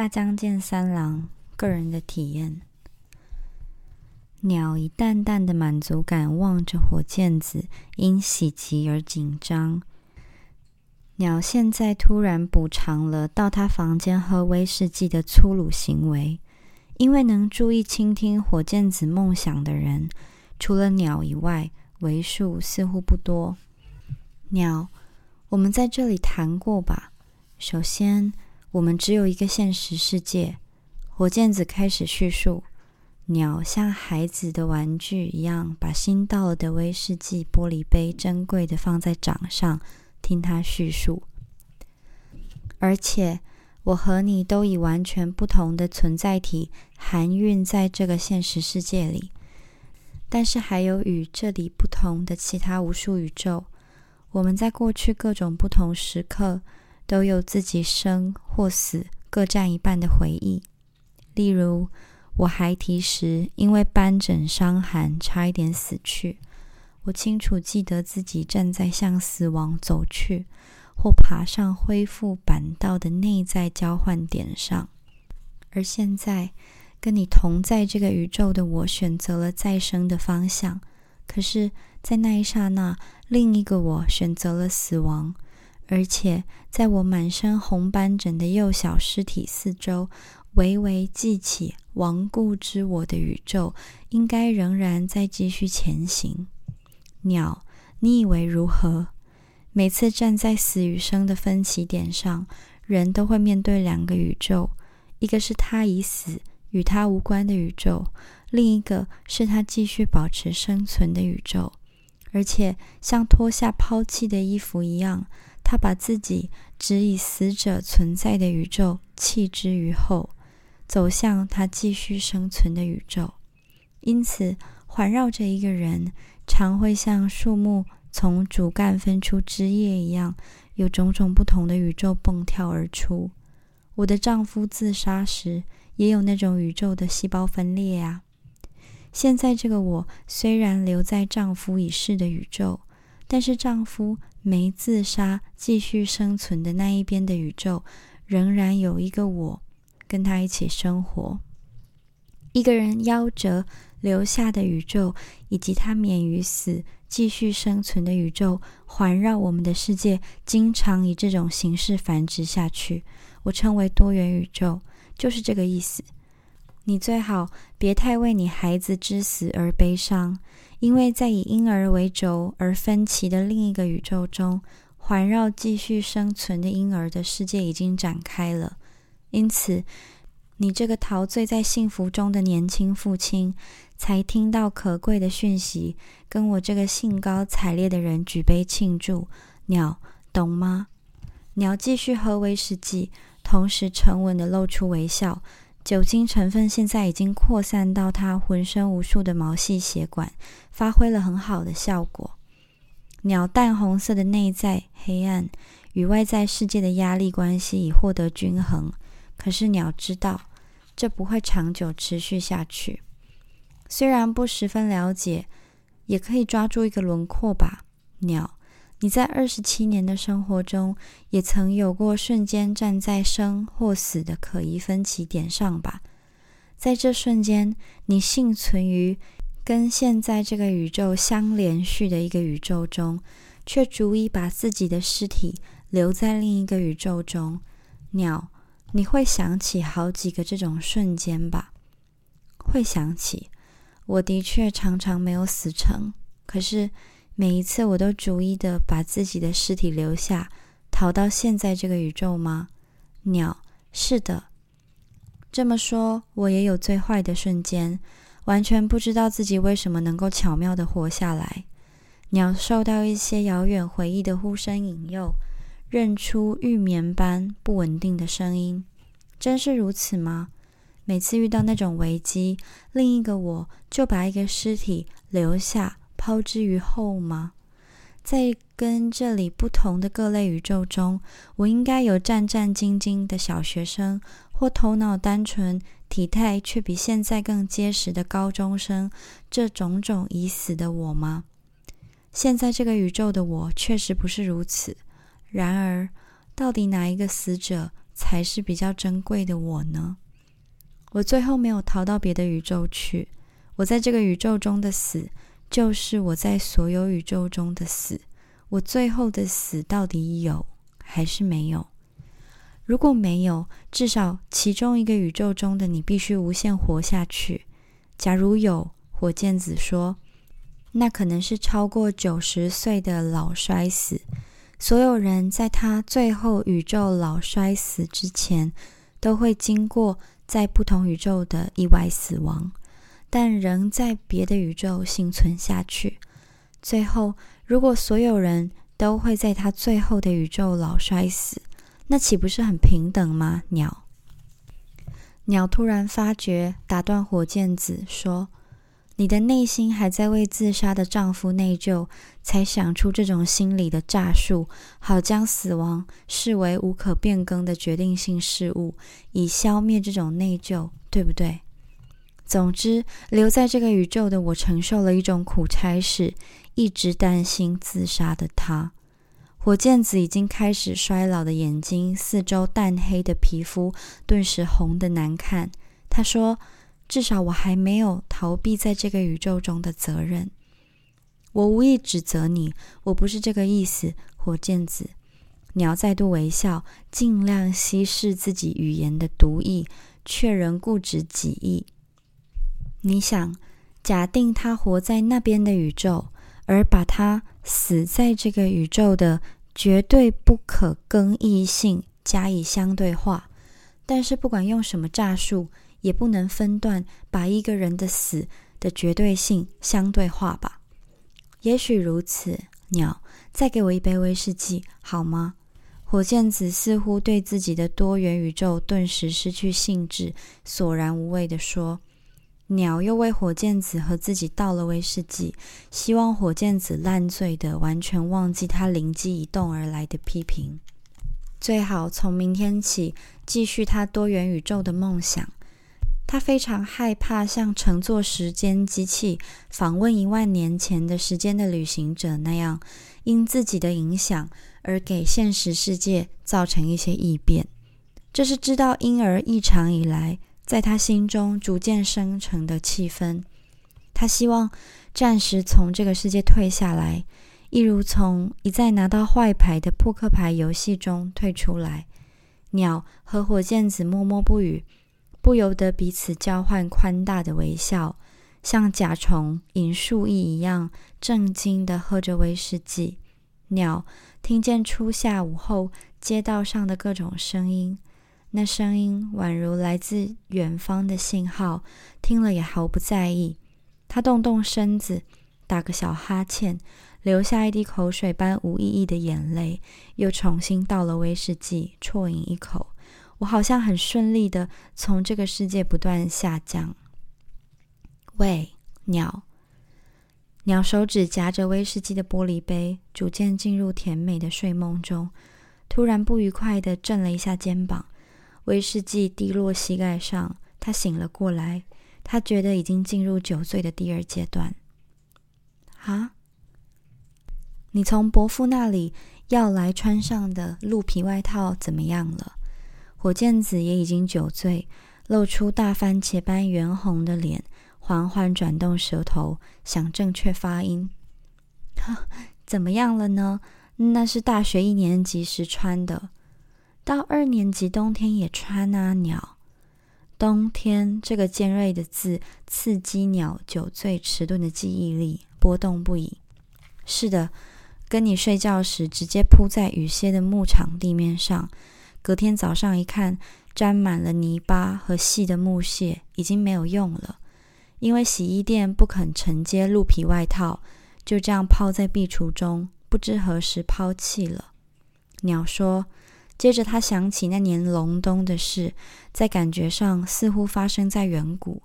大江健三郎个人的体验：鸟以淡淡的满足感望着火箭子，因喜极而紧张。鸟现在突然补偿了到他房间喝威士忌的粗鲁行为，因为能注意倾听火箭子梦想的人，除了鸟以外，为数似乎不多。鸟，我们在这里谈过吧？首先。我们只有一个现实世界。火箭子开始叙述，鸟像孩子的玩具一样，把新到的威士忌玻璃杯珍贵的放在掌上，听他叙述。而且，我和你都以完全不同的存在体含蕴在这个现实世界里，但是还有与这里不同的其他无数宇宙。我们在过去各种不同时刻。都有自己生或死各占一半的回忆。例如，我孩提时因为斑疹伤寒差一点死去，我清楚记得自己站在向死亡走去或爬上恢复板道的内在交换点上。而现在，跟你同在这个宇宙的我选择了再生的方向，可是，在那一刹那，另一个我选择了死亡。而且，在我满身红斑疹的幼小尸体四周，微微记起亡故之我的宇宙，应该仍然在继续前行。鸟，你以为如何？每次站在死与生的分歧点上，人都会面对两个宇宙：一个是他已死、与他无关的宇宙；另一个是他继续保持生存的宇宙。而且，像脱下抛弃的衣服一样。他把自己只以死者存在的宇宙弃之于后，走向他继续生存的宇宙。因此，环绕着一个人，常会像树木从主干分出枝叶一样，有种种不同的宇宙蹦跳而出。我的丈夫自杀时，也有那种宇宙的细胞分裂啊。现在这个我虽然留在丈夫已逝的宇宙，但是丈夫。没自杀、继续生存的那一边的宇宙，仍然有一个我跟他一起生活。一个人夭折留下的宇宙，以及他免于死、继续生存的宇宙，环绕我们的世界，经常以这种形式繁殖下去。我称为多元宇宙，就是这个意思。你最好别太为你孩子之死而悲伤。因为在以婴儿为轴而分歧的另一个宇宙中，环绕继续生存的婴儿的世界已经展开了。因此，你这个陶醉在幸福中的年轻父亲，才听到可贵的讯息，跟我这个兴高采烈的人举杯庆祝。鸟，懂吗？鸟继续喝威士忌，同时沉稳的露出微笑。酒精成分现在已经扩散到他浑身无数的毛细血管，发挥了很好的效果。鸟淡红色的内在黑暗与外在世界的压力关系已获得均衡，可是鸟知道这不会长久持续下去。虽然不十分了解，也可以抓住一个轮廓吧，鸟。你在二十七年的生活中，也曾有过瞬间站在生或死的可疑分歧点上吧？在这瞬间，你幸存于跟现在这个宇宙相连续的一个宇宙中，却足以把自己的尸体留在另一个宇宙中。鸟，你会想起好几个这种瞬间吧？会想起。我的确常常没有死成，可是。每一次，我都逐一的把自己的尸体留下，逃到现在这个宇宙吗？鸟，是的。这么说，我也有最坏的瞬间，完全不知道自己为什么能够巧妙的活下来。鸟受到一些遥远回忆的呼声引诱，认出玉棉般不稳定的声音。真是如此吗？每次遇到那种危机，另一个我就把一个尸体留下。抛之于后吗？在跟这里不同的各类宇宙中，我应该有战战兢兢的小学生，或头脑单纯、体态却比现在更结实的高中生，这种种已死的我吗？现在这个宇宙的我确实不是如此。然而，到底哪一个死者才是比较珍贵的我呢？我最后没有逃到别的宇宙去，我在这个宇宙中的死，就是我在所有宇宙中的死。我最后的死到底有还是没有？如果没有，至少其中一个宇宙中的你必须无限活下去。假如有，火箭子说，那可能是超过九十岁的老衰死。所有人在他最后宇宙老衰死之前，都会经过在不同宇宙的意外死亡，但仍在别的宇宙幸存下去。最后。如果所有人都会在他最后的宇宙老衰死，那岂不是很平等吗？鸟，鸟突然发觉，打断火箭子说：“你的内心还在为自杀的丈夫内疚，才想出这种心理的诈术，好将死亡视为无可变更的决定性事物，以消灭这种内疚，对不对？”总之，留在这个宇宙的我承受了一种苦差事，一直担心自杀的他。火箭子已经开始衰老的眼睛，四周淡黑的皮肤顿时红得难看。他说：“至少我还没有逃避在这个宇宙中的责任。我无意指责你，我不是这个意思。”火箭子鸟再度微笑，尽量稀释自己语言的毒意，却仍固执己意。你想，假定他活在那边的宇宙，而把他死在这个宇宙的绝对不可更易性加以相对化，但是不管用什么诈术，也不能分段把一个人的死的绝对性相对化吧？也许如此。鸟，再给我一杯威士忌好吗？火箭子似乎对自己的多元宇宙顿时失去兴致，索然无味地说。鸟又为火箭子和自己倒了威士忌，希望火箭子烂醉的完全忘记他灵机一动而来的批评。最好从明天起继续他多元宇宙的梦想。他非常害怕像乘坐时间机器访问一万年前的时间的旅行者那样，因自己的影响而给现实世界造成一些异变。这是知道婴儿异常以来。在他心中逐渐生成的气氛，他希望暂时从这个世界退下来，一如从一再拿到坏牌的扑克牌游戏中退出来。鸟和火箭子默默不语，不由得彼此交换宽大的微笑，像甲虫饮树液一样正经地喝着威士忌。鸟听见初夏午后街道上的各种声音。那声音宛如来自远方的信号，听了也毫不在意。他动动身子，打个小哈欠，流下一滴口水般无意义的眼泪，又重新倒了威士忌，啜饮一口。我好像很顺利的从这个世界不断下降。喂，鸟！鸟手指夹着威士忌的玻璃杯，逐渐进入甜美的睡梦中。突然不愉快的震了一下肩膀。威士忌滴落膝盖上，他醒了过来。他觉得已经进入酒醉的第二阶段。啊！你从伯父那里要来穿上的鹿皮外套怎么样了？火箭子也已经酒醉，露出大番茄般圆红的脸，缓缓转动舌头，想正确发音。哈，怎么样了呢？那是大学一年级时穿的。到二年级冬天也穿啊，鸟。冬天这个尖锐的字刺激鸟酒醉迟钝的记忆力，波动不已。是的，跟你睡觉时直接铺在雨歇的牧场地面上，隔天早上一看，沾满了泥巴和细的木屑，已经没有用了。因为洗衣店不肯承接鹿皮外套，就这样抛在壁橱中，不知何时抛弃了。鸟说。接着，他想起那年隆冬的事，在感觉上似乎发生在远古。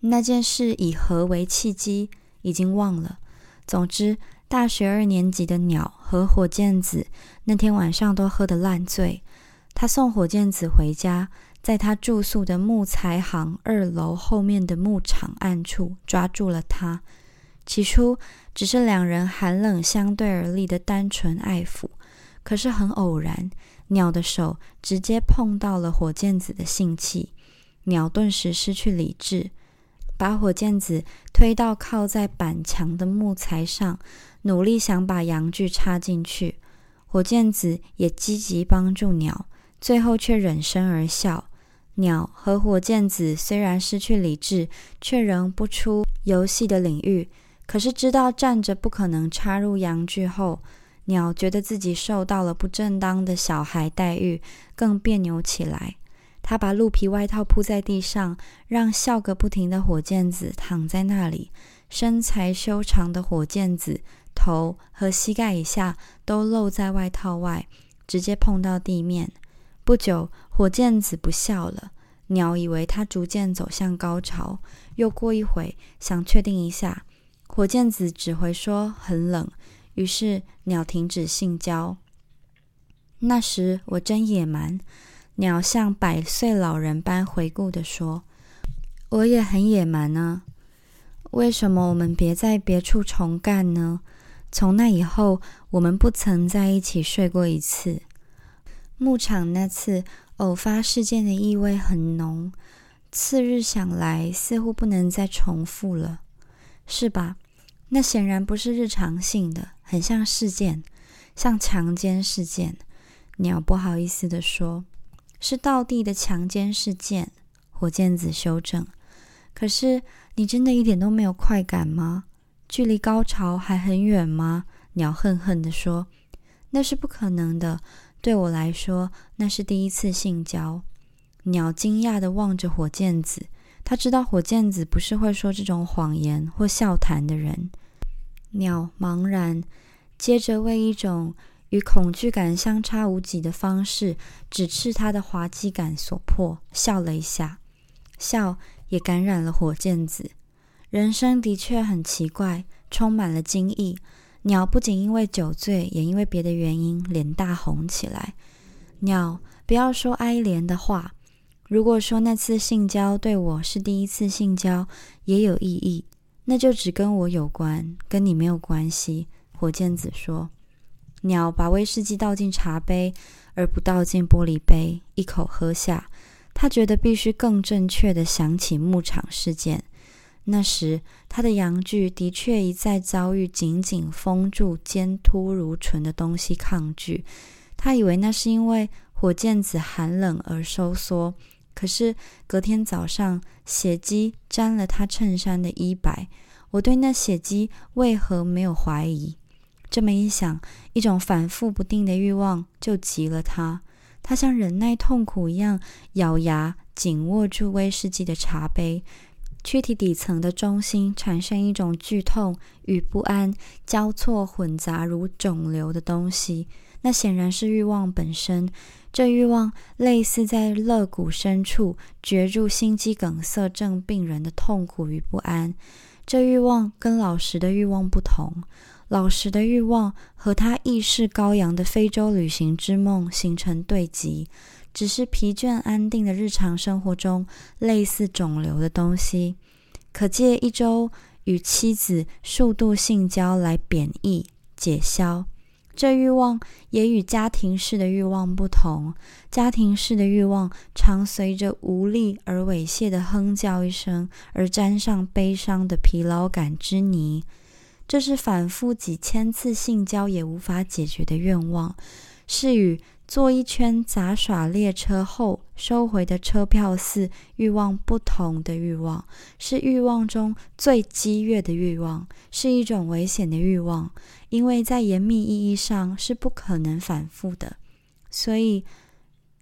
那件事以何为契机，已经忘了。总之，大学二年级的鸟和火箭子那天晚上都喝得烂醉。他送火箭子回家，在他住宿的木材行二楼后面的牧场暗处抓住了他。起初，只是两人寒冷相对而立的单纯爱抚。可是很偶然，鸟的手直接碰到了火箭子的性器，鸟顿时失去理智，把火箭子推到靠在板墙的木材上，努力想把阳具插进去。火箭子也积极帮助鸟，最后却忍声而笑。鸟和火箭子虽然失去理智，却仍不出游戏的领域。可是知道站着不可能插入阳具后，鸟觉得自己受到了不正当的小孩待遇，更别扭起来。他把鹿皮外套铺在地上，让笑个不停的火箭子躺在那里。身材修长的火箭子。头和膝盖以下都露在外套外，直接碰到地面。不久，火箭子不笑了。鸟以为它逐渐走向高潮，又过一会想确定一下，火箭子只会说很冷。于是鸟停止性交。那时我真野蛮，鸟像百岁老人般回顾的说：“我也很野蛮呢。为什么我们别在别处重干呢？”从那以后，我们不曾在一起睡过一次。牧场那次偶发事件的意味很浓，次日想来似乎不能再重复了，是吧？那显然不是日常性的，很像事件，像强奸事件。鸟不好意思地说：“是道地的强奸事件。”火箭子修正：“可是你真的一点都没有快感吗？”距离高潮还很远吗？鸟恨恨地说：“那是不可能的。对我来说，那是第一次性交。”鸟惊讶地望着火箭子，他知道火箭子不是会说这种谎言或笑谈的人。鸟茫然，接着为一种与恐惧感相差无几的方式指斥他的滑稽感所迫，笑了一下，笑也感染了火箭子。人生的确很奇怪，充满了惊异。鸟不仅因为酒醉，也因为别的原因，脸大红起来。鸟，不要说哀怜的话。如果说那次性交对我是第一次性交，也有意义，那就只跟我有关，跟你没有关系。火箭子说。鸟把威士忌倒进茶杯，而不倒进玻璃杯，一口喝下。他觉得必须更正确的想起牧场事件。那时，他的阳具的确一再遭遇紧紧封住、尖凸如唇的东西抗拒。他以为那是因为火箭子寒冷而收缩。可是隔天早上，血迹沾了他衬衫的衣摆。我对那血迹为何没有怀疑？这么一想，一种反复不定的欲望就急了他。他像忍耐痛苦一样，咬牙紧握住威士忌的茶杯。躯体底层的中心产生一种剧痛与不安交错混杂如肿瘤的东西，那显然是欲望本身。这欲望类似在肋骨深处攫住心肌梗塞症病人的痛苦与不安。这欲望跟老实的欲望不同，老实的欲望和他意识高扬的非洲旅行之梦形成对极。只是疲倦安定的日常生活中，类似肿瘤的东西，可借一周与妻子数度性交来贬义解消。这欲望也与家庭式的欲望不同。家庭式的欲望常随着无力而猥亵的哼叫一声而沾上悲伤的疲劳感之泥。这是反复几千次性交也无法解决的愿望，是与。坐一圈杂耍列车后收回的车票似欲望不同的欲望，是欲望中最激越的欲望，是一种危险的欲望，因为在严密意义上是不可能反复的，所以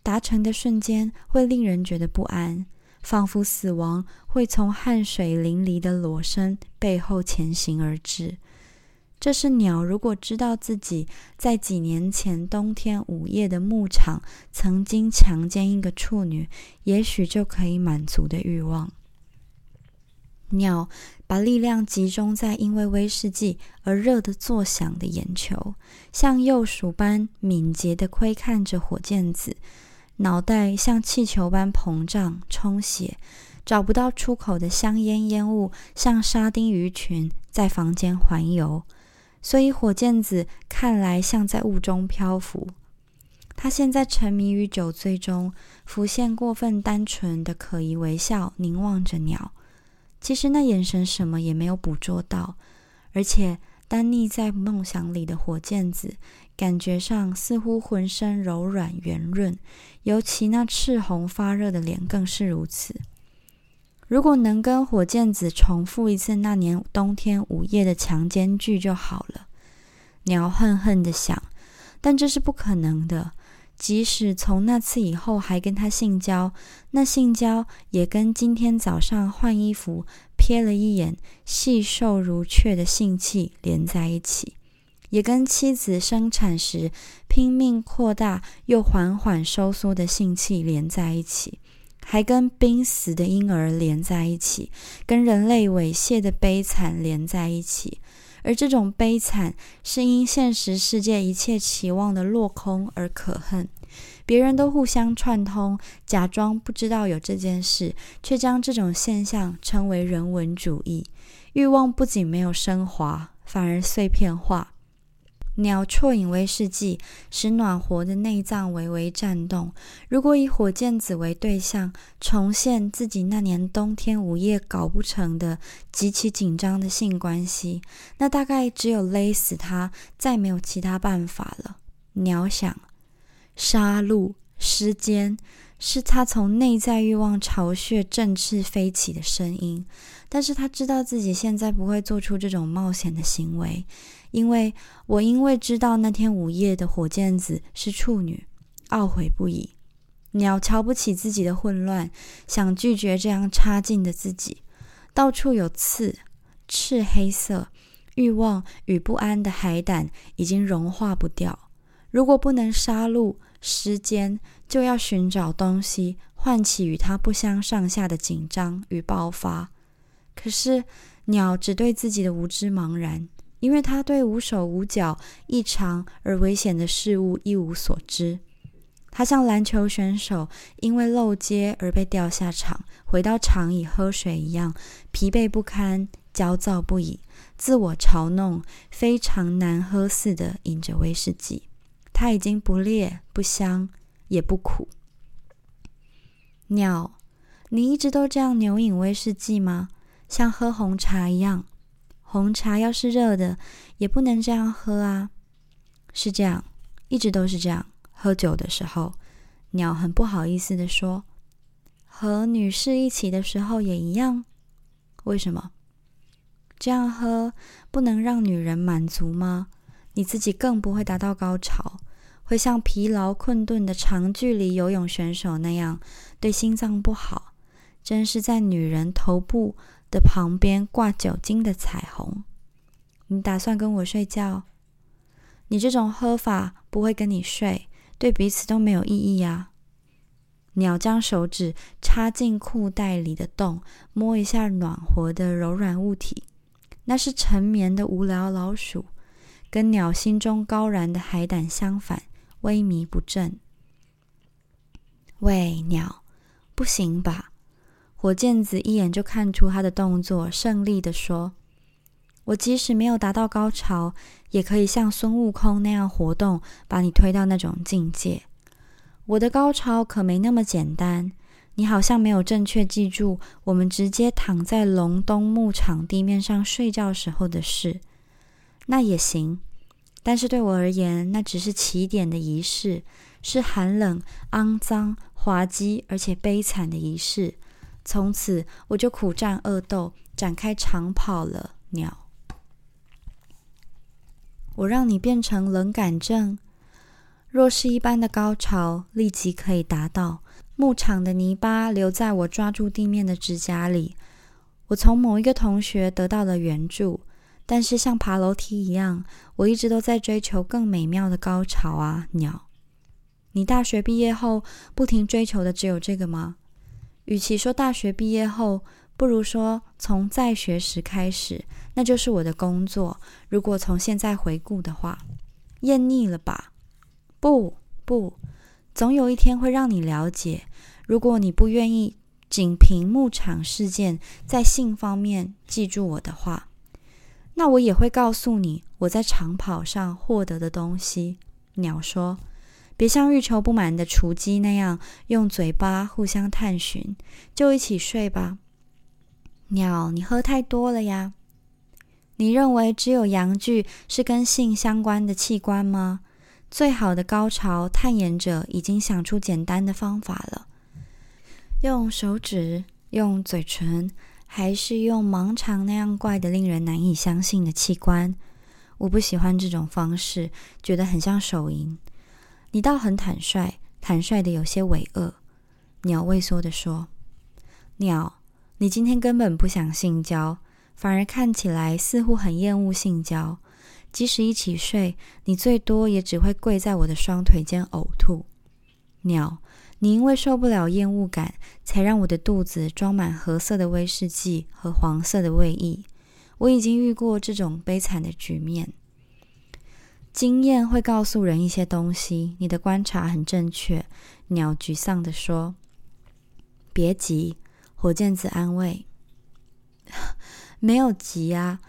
达成的瞬间会令人觉得不安，仿佛死亡会从汗水淋漓的裸身背后前行而至。这是鸟，如果知道自己在几年前冬天午夜的牧场曾经强奸一个处女，也许就可以满足的欲望。鸟把力量集中在因为威士忌而热得作响的眼球，像幼鼠般敏捷地窥看着火箭子，脑袋像气球般膨胀充血，找不到出口的香烟烟雾像沙丁鱼群在房间环游。所以火箭子看来像在雾中漂浮。他现在沉迷于酒醉中，浮现过分单纯的可疑微笑，凝望着鸟。其实那眼神什么也没有捕捉到，而且单溺在梦想里的火箭子，感觉上似乎浑身柔软圆润，尤其那赤红发热的脸更是如此。如果能跟火箭子重复一次那年冬天午夜的强奸剧就好了，鸟恨恨的想，但这是不可能的。即使从那次以后还跟他性交，那性交也跟今天早上换衣服瞥了一眼细瘦如雀的性器连在一起，也跟妻子生产时拼命扩大又缓缓收缩的性器连在一起，还跟濒死的婴儿连在一起，跟人类猥亵的悲惨连在一起。而这种悲惨，是因现实世界一切期望的落空而可恨。别人都互相串通，假装不知道有这件事，却将这种现象称为人文主义。欲望不仅没有升华，反而碎片化。鸟啜饮威士忌，使暖和的内脏微微颤动。如果以火箭子为对象，重现自己那年冬天午夜搞不成的极其紧张的性关系，那大概只有勒死他，再没有其他办法了。鸟想，杀戮、时间，是他从内在欲望巢穴振翅飞起的声音。但是他知道自己现在不会做出这种冒险的行为。因为我因为知道那天午夜的火箭子是处女，懊悔不已。鸟瞧不起自己的混乱，想拒绝这样差劲的自己。到处有刺，赤黑色，欲望与不安的海胆已经融化不掉。如果不能杀戮时间，就要寻找东西唤起与它不相上下的紧张与爆发。可是鸟只对自己的无知茫然。因为他对无手无脚、异常而危险的事物一无所知，他像篮球选手因为漏接而被调下场，回到场椅喝水一样疲惫不堪、焦躁不已，自我嘲弄，非常难喝似的饮着威士忌。他已经不烈、不香，也不苦。鸟，你一直都这样牛饮威士忌吗？像喝红茶一样？红茶要是热的，也不能这样喝啊！是这样，一直都是这样。喝酒的时候，鸟很不好意思的说：“和女士一起的时候也一样。为什么？这样喝不能让女人满足吗？你自己更不会达到高潮，会像疲劳困顿的长距离游泳选手那样，对心脏不好。真是在女人头部。”的旁边挂酒精的彩虹，你打算跟我睡觉？你这种喝法不会跟你睡，对彼此都没有意义呀。鸟将手指插进裤袋里的洞，摸一下暖和的柔软物体，那是沉眠的无聊老鼠，跟鸟心中高燃的海胆相反，萎靡不振。喂，鸟，不行吧？火箭子一眼就看出他的动作，胜利的说：“我即使没有达到高潮，也可以像孙悟空那样活动，把你推到那种境界。我的高潮可没那么简单。你好像没有正确记住我们直接躺在隆冬牧场地面上睡觉时候的事。那也行，但是对我而言，那只是起点的仪式，是寒冷、肮脏、滑稽而且悲惨的仪式。”从此我就苦战恶斗，展开长跑了。鸟，我让你变成冷感症。若是一般的高潮，立即可以达到。牧场的泥巴留在我抓住地面的指甲里。我从某一个同学得到了援助，但是像爬楼梯一样，我一直都在追求更美妙的高潮啊！鸟，你大学毕业后不停追求的只有这个吗？与其说大学毕业后，不如说从在学时开始，那就是我的工作。如果从现在回顾的话，厌腻了吧？不，不，总有一天会让你了解。如果你不愿意仅凭牧场事件在性方面记住我的话，那我也会告诉你我在长跑上获得的东西。鸟说：“别像欲求不满的雏鸡那样用嘴巴互相探寻，就一起睡吧。”鸟，你喝太多了呀！你认为只有阳具是跟性相关的器官吗？最好的高潮探研者已经想出简单的方法了：用手指，用嘴唇。还是用盲肠那样怪的、令人难以相信的器官，我不喜欢这种方式，觉得很像手淫。你倒很坦率，坦率的有些伪恶。鸟畏缩的说：“鸟，你今天根本不想性交，反而看起来似乎很厌恶性交。即使一起睡，你最多也只会跪在我的双腿间呕吐。”鸟。你因为受不了厌恶感，才让我的肚子装满褐色的威士忌和黄色的胃液。我已经遇过这种悲惨的局面。经验会告诉人一些东西，你的观察很正确。鸟沮丧地说：“别急。”火箭子安慰：“ 没有急啊，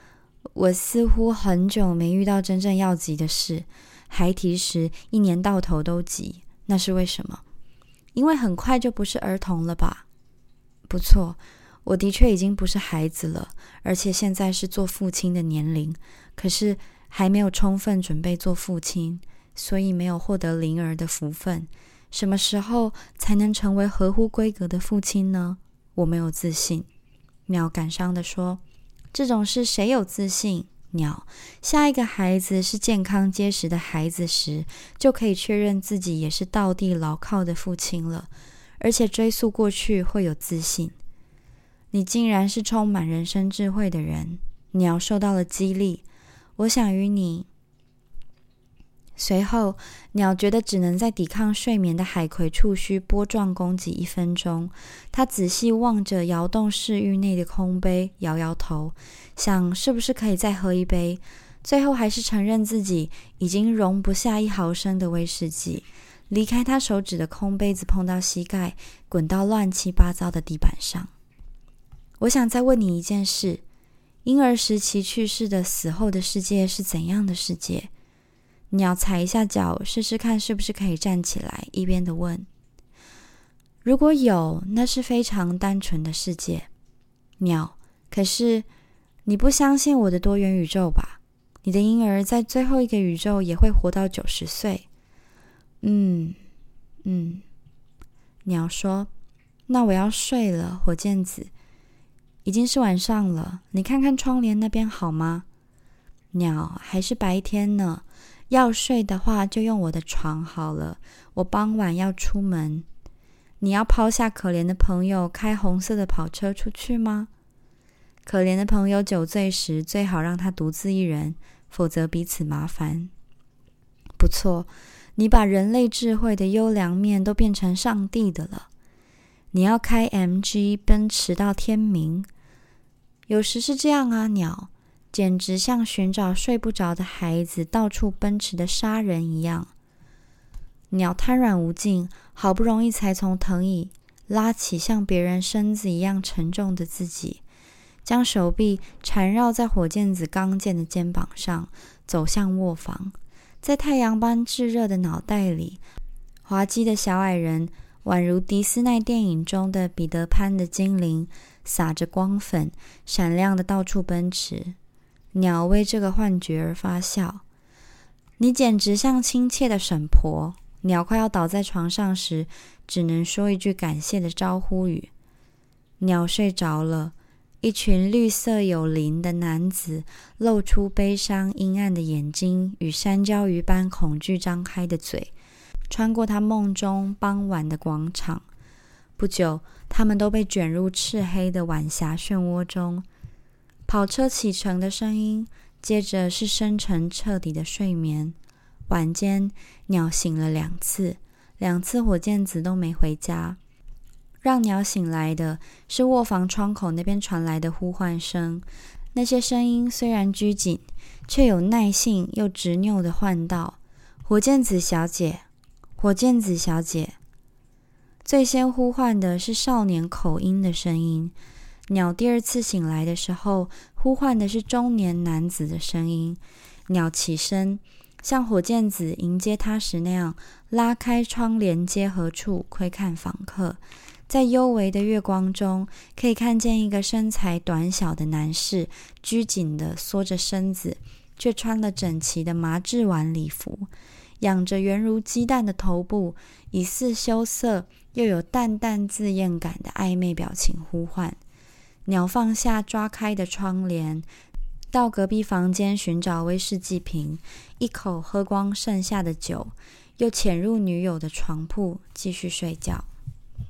我似乎很久没遇到真正要急的事。孩提时一年到头都急，那是为什么？”因为很快就不是儿童了吧？不错，我的确已经不是孩子了，而且现在是做父亲的年龄。可是还没有充分准备做父亲，所以没有获得灵儿的福分。什么时候才能成为合乎规格的父亲呢？我没有自信。鸟感伤地说：“这种事谁有自信？”鸟，下一个孩子是健康结实的孩子时，就可以确认自己也是道地牢靠的父亲了，而且追溯过去会有自信。你竟然是充满人生智慧的人，鸟受到了激励。我想与你。随后，鸟觉得只能在抵抗睡眠的海葵触须波状攻击一分钟。它仔细望着摇动室域内的空杯，摇摇头，想是不是可以再喝一杯。最后，还是承认自己已经容不下一毫升的威士忌。离开他手指的空杯子碰到膝盖，滚到乱七八糟的地板上。我想再问你一件事：婴儿时期去世的死后的世界是怎样的世界？鸟踩一下脚，试试看是不是可以站起来。一边的问：“如果有，那是非常单纯的世界。”鸟，可是你不相信我的多元宇宙吧？你的婴儿在最后一个宇宙也会活到九十岁。嗯嗯，鸟说：“那我要睡了。”火箭子，已经是晚上了。你看看窗帘那边好吗？鸟，还是白天呢。要睡的话，就用我的床好了。我傍晚要出门，你要抛下可怜的朋友，开红色的跑车出去吗？可怜的朋友酒醉时，最好让他独自一人，否则彼此麻烦。不错，你把人类智慧的优良面都变成上帝的了。你要开 MG 奔驰到天明，有时是这样啊，鸟。简直像寻找睡不着的孩子到处奔驰的杀人一样。鸟瘫软无尽，好不容易才从藤椅拉起像别人身子一样沉重的自己，将手臂缠绕在火箭子刚健的肩膀上，走向卧房。在太阳般炙热的脑袋里，滑稽的小矮人宛如迪斯奈电影中的彼得潘的精灵，撒着光粉，闪亮的到处奔驰。鸟为这个幻觉而发笑，你简直像亲切的婶婆。鸟快要倒在床上时，只能说一句感谢的招呼语。鸟睡着了，一群绿色有鳞的男子露出悲伤阴暗的眼睛与山椒鱼般恐惧张开的嘴，穿过他梦中傍晚的广场。不久，他们都被卷入赤黑的晚霞漩涡中。跑车启程的声音，接着是深沉彻底的睡眠。晚间，鸟醒了两次，两次火箭子都没回家。让鸟醒来的是卧房窗口那边传来的呼唤声。那些声音虽然拘谨，却有耐性又执拗的唤道：“火箭子小姐，火箭子小姐。”最先呼唤的是少年口音的声音。鸟第二次醒来的时候，呼唤的是中年男子的声音。鸟起身，像火箭子迎接他时那样，拉开窗帘接合处，窥看访客。在幽微的月光中，可以看见一个身材短小的男士，拘谨地缩着身子，却穿了整齐的麻质晚礼服，仰着圆如鸡蛋的头部，以似羞涩又有淡淡自厌感的暧昧表情呼唤。鸟放下抓开的窗帘，到隔壁房间寻找威士忌瓶，一口喝光剩下的酒，又潜入女友的床铺继续睡觉。